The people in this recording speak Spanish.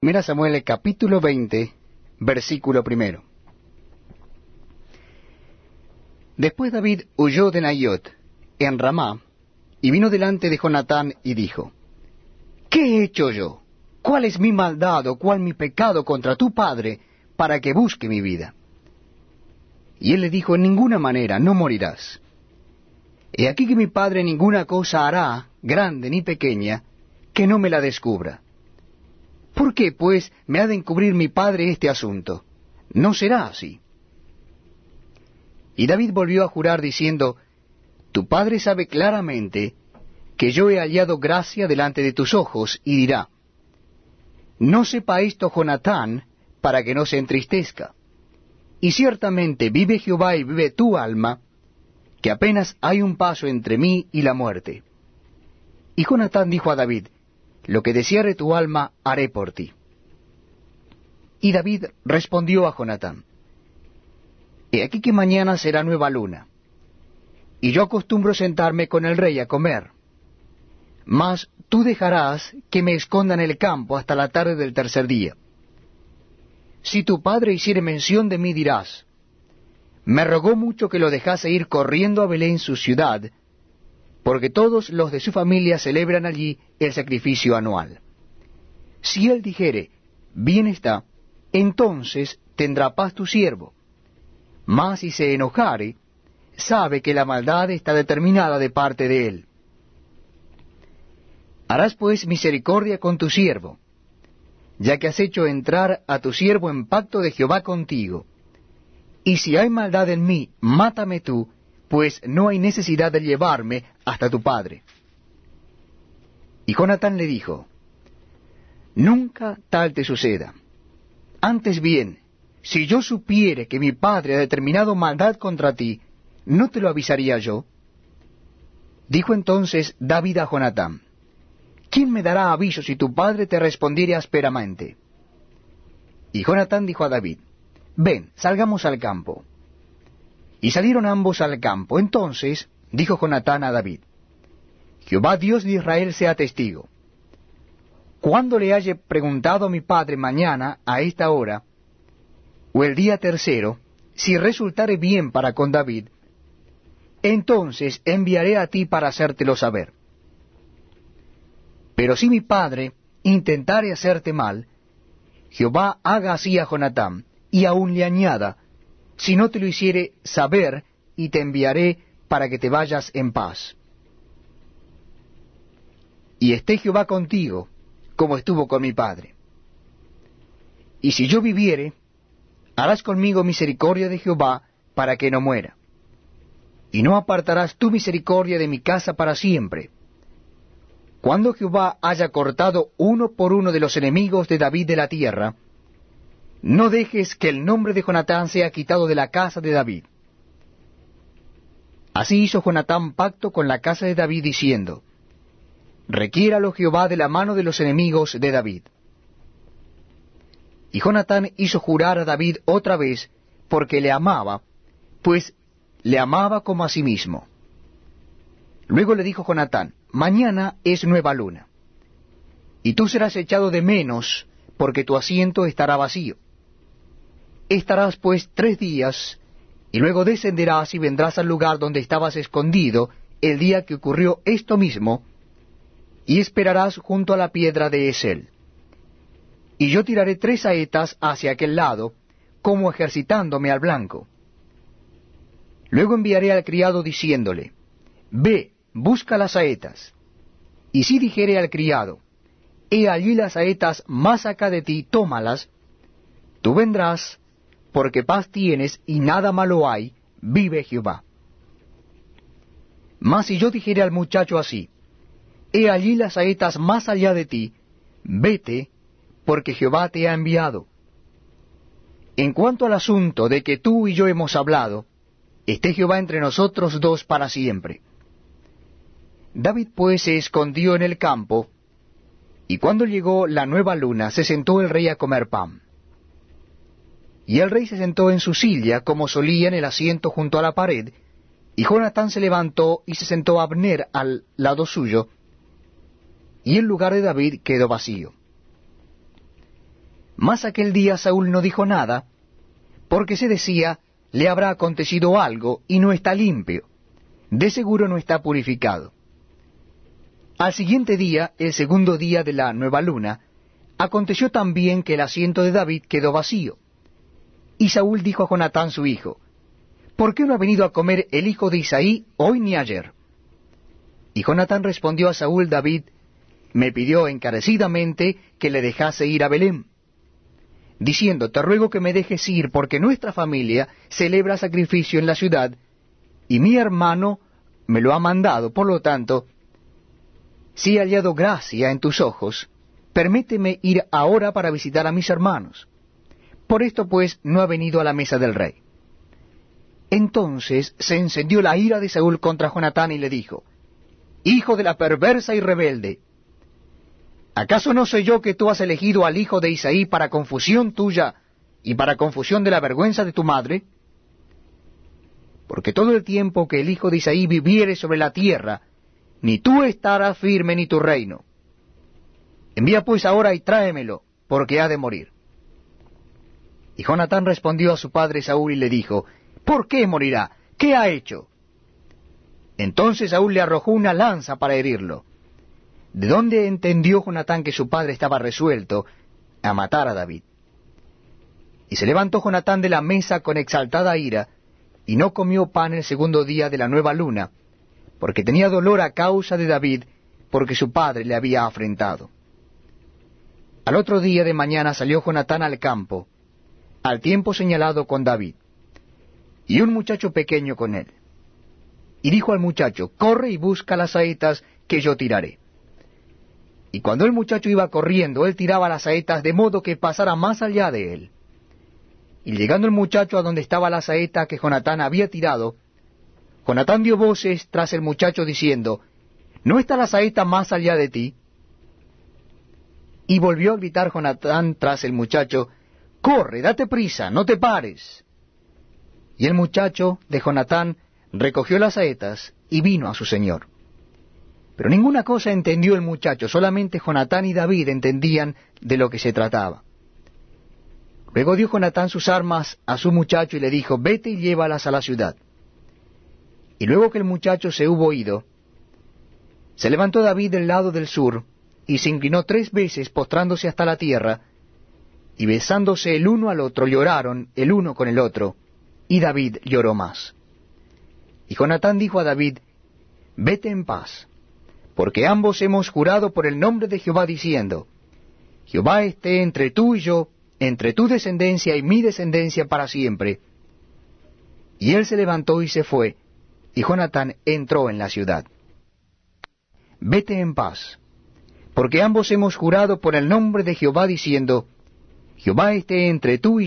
Mira Samuel capítulo 20, versículo primero. Después David huyó de Nayot, en Ramá, y vino delante de Jonatán y dijo, ¿Qué he hecho yo? ¿Cuál es mi maldad o cuál mi pecado contra tu padre para que busque mi vida? Y él le dijo, en ninguna manera, no morirás. He aquí que mi padre ninguna cosa hará, grande ni pequeña, que no me la descubra. ¿Por qué, pues, me ha de encubrir mi padre este asunto? No será así. Y David volvió a jurar diciendo, Tu padre sabe claramente que yo he hallado gracia delante de tus ojos, y dirá, No sepa esto Jonatán, para que no se entristezca. Y ciertamente vive Jehová y vive tu alma, que apenas hay un paso entre mí y la muerte. Y Jonatán dijo a David, lo que deseare tu alma haré por ti. Y David respondió a Jonatán, He aquí que mañana será nueva luna, y yo acostumbro sentarme con el rey a comer. Mas tú dejarás que me esconda en el campo hasta la tarde del tercer día. Si tu padre hiciere mención de mí dirás, me rogó mucho que lo dejase ir corriendo a Belén su ciudad, porque todos los de su familia celebran allí el sacrificio anual. Si él dijere, bien está, entonces tendrá paz tu siervo. Mas si se enojare, sabe que la maldad está determinada de parte de él. Harás pues misericordia con tu siervo, ya que has hecho entrar a tu siervo en pacto de Jehová contigo. Y si hay maldad en mí, mátame tú, pues no hay necesidad de llevarme hasta tu padre. Y Jonatán le dijo, Nunca tal te suceda. Antes bien, si yo supiere que mi padre ha determinado maldad contra ti, ¿no te lo avisaría yo? Dijo entonces David a Jonatán, ¿quién me dará aviso si tu padre te respondiere ásperamente? Y Jonatán dijo a David, Ven, salgamos al campo. Y salieron ambos al campo. Entonces dijo Jonatán a David, Jehová Dios de Israel sea testigo. Cuando le haya preguntado a mi padre mañana a esta hora, o el día tercero, si resultare bien para con David, entonces enviaré a ti para hacértelo saber. Pero si mi padre intentare hacerte mal, Jehová haga así a Jonatán, y aún le añada, si no te lo hiciere saber, y te enviaré para que te vayas en paz. Y esté Jehová contigo, como estuvo con mi padre. Y si yo viviere, harás conmigo misericordia de Jehová, para que no muera. Y no apartarás tu misericordia de mi casa para siempre. Cuando Jehová haya cortado uno por uno de los enemigos de David de la tierra, no dejes que el nombre de Jonatán sea quitado de la casa de David. Así hizo Jonatán pacto con la casa de David diciendo, Requiéralo Jehová de la mano de los enemigos de David. Y Jonatán hizo jurar a David otra vez porque le amaba, pues le amaba como a sí mismo. Luego le dijo Jonatán, Mañana es nueva luna, y tú serás echado de menos porque tu asiento estará vacío. Estarás pues tres días, y luego descenderás y vendrás al lugar donde estabas escondido el día que ocurrió esto mismo, y esperarás junto a la piedra de Esel. Y yo tiraré tres saetas hacia aquel lado, como ejercitándome al blanco. Luego enviaré al criado diciéndole, Ve, busca las saetas. Y si dijere al criado, He allí las saetas más acá de ti, tómalas, tú vendrás, porque paz tienes y nada malo hay, vive Jehová. Mas si yo dijere al muchacho así, he allí las saetas más allá de ti, vete, porque Jehová te ha enviado. En cuanto al asunto de que tú y yo hemos hablado, esté Jehová entre nosotros dos para siempre. David pues se escondió en el campo, y cuando llegó la nueva luna se sentó el rey a comer pan. Y el rey se sentó en su silla, como solía en el asiento junto a la pared, y Jonatán se levantó y se sentó Abner al lado suyo, y el lugar de David quedó vacío. Mas aquel día Saúl no dijo nada, porque se decía, le habrá acontecido algo y no está limpio, de seguro no está purificado. Al siguiente día, el segundo día de la nueva luna, aconteció también que el asiento de David quedó vacío. Y Saúl dijo a Jonatán su hijo, ¿Por qué no ha venido a comer el hijo de Isaí hoy ni ayer? Y Jonatán respondió a Saúl David, me pidió encarecidamente que le dejase ir a Belén, diciendo, te ruego que me dejes ir, porque nuestra familia celebra sacrificio en la ciudad, y mi hermano me lo ha mandado, por lo tanto, si he hallado gracia en tus ojos, permíteme ir ahora para visitar a mis hermanos. Por esto pues no ha venido a la mesa del rey. Entonces se encendió la ira de Saúl contra Jonatán y le dijo, Hijo de la perversa y rebelde, ¿acaso no soy yo que tú has elegido al hijo de Isaí para confusión tuya y para confusión de la vergüenza de tu madre? Porque todo el tiempo que el hijo de Isaí viviere sobre la tierra, ni tú estarás firme ni tu reino. Envía pues ahora y tráemelo, porque ha de morir. Y Jonatán respondió a su padre Saúl y le dijo, ¿Por qué morirá? ¿Qué ha hecho? Entonces Saúl le arrojó una lanza para herirlo. ¿De dónde entendió Jonatán que su padre estaba resuelto a matar a David? Y se levantó Jonatán de la mesa con exaltada ira, y no comió pan el segundo día de la nueva luna, porque tenía dolor a causa de David, porque su padre le había afrentado. Al otro día de mañana salió Jonatán al campo, al tiempo señalado con David, y un muchacho pequeño con él. Y dijo al muchacho, corre y busca las saetas que yo tiraré. Y cuando el muchacho iba corriendo, él tiraba las saetas de modo que pasara más allá de él. Y llegando el muchacho a donde estaba la saeta que Jonatán había tirado, Jonatán dio voces tras el muchacho diciendo, ¿No está la saeta más allá de ti? Y volvió a gritar Jonatán tras el muchacho, Corre, date prisa, no te pares. Y el muchacho de Jonatán recogió las saetas y vino a su señor. Pero ninguna cosa entendió el muchacho, solamente Jonatán y David entendían de lo que se trataba. Luego dio Jonatán sus armas a su muchacho y le dijo, vete y llévalas a la ciudad. Y luego que el muchacho se hubo ido, se levantó David del lado del sur, y se inclinó tres veces postrándose hasta la tierra, y besándose el uno al otro lloraron el uno con el otro, y David lloró más. Y Jonatán dijo a David, Vete en paz, porque ambos hemos jurado por el nombre de Jehová diciendo, Jehová esté entre tú y yo, entre tu descendencia y mi descendencia para siempre. Y él se levantó y se fue, y Jonatán entró en la ciudad. Vete en paz, porque ambos hemos jurado por el nombre de Jehová diciendo, Jehová esté entre tú y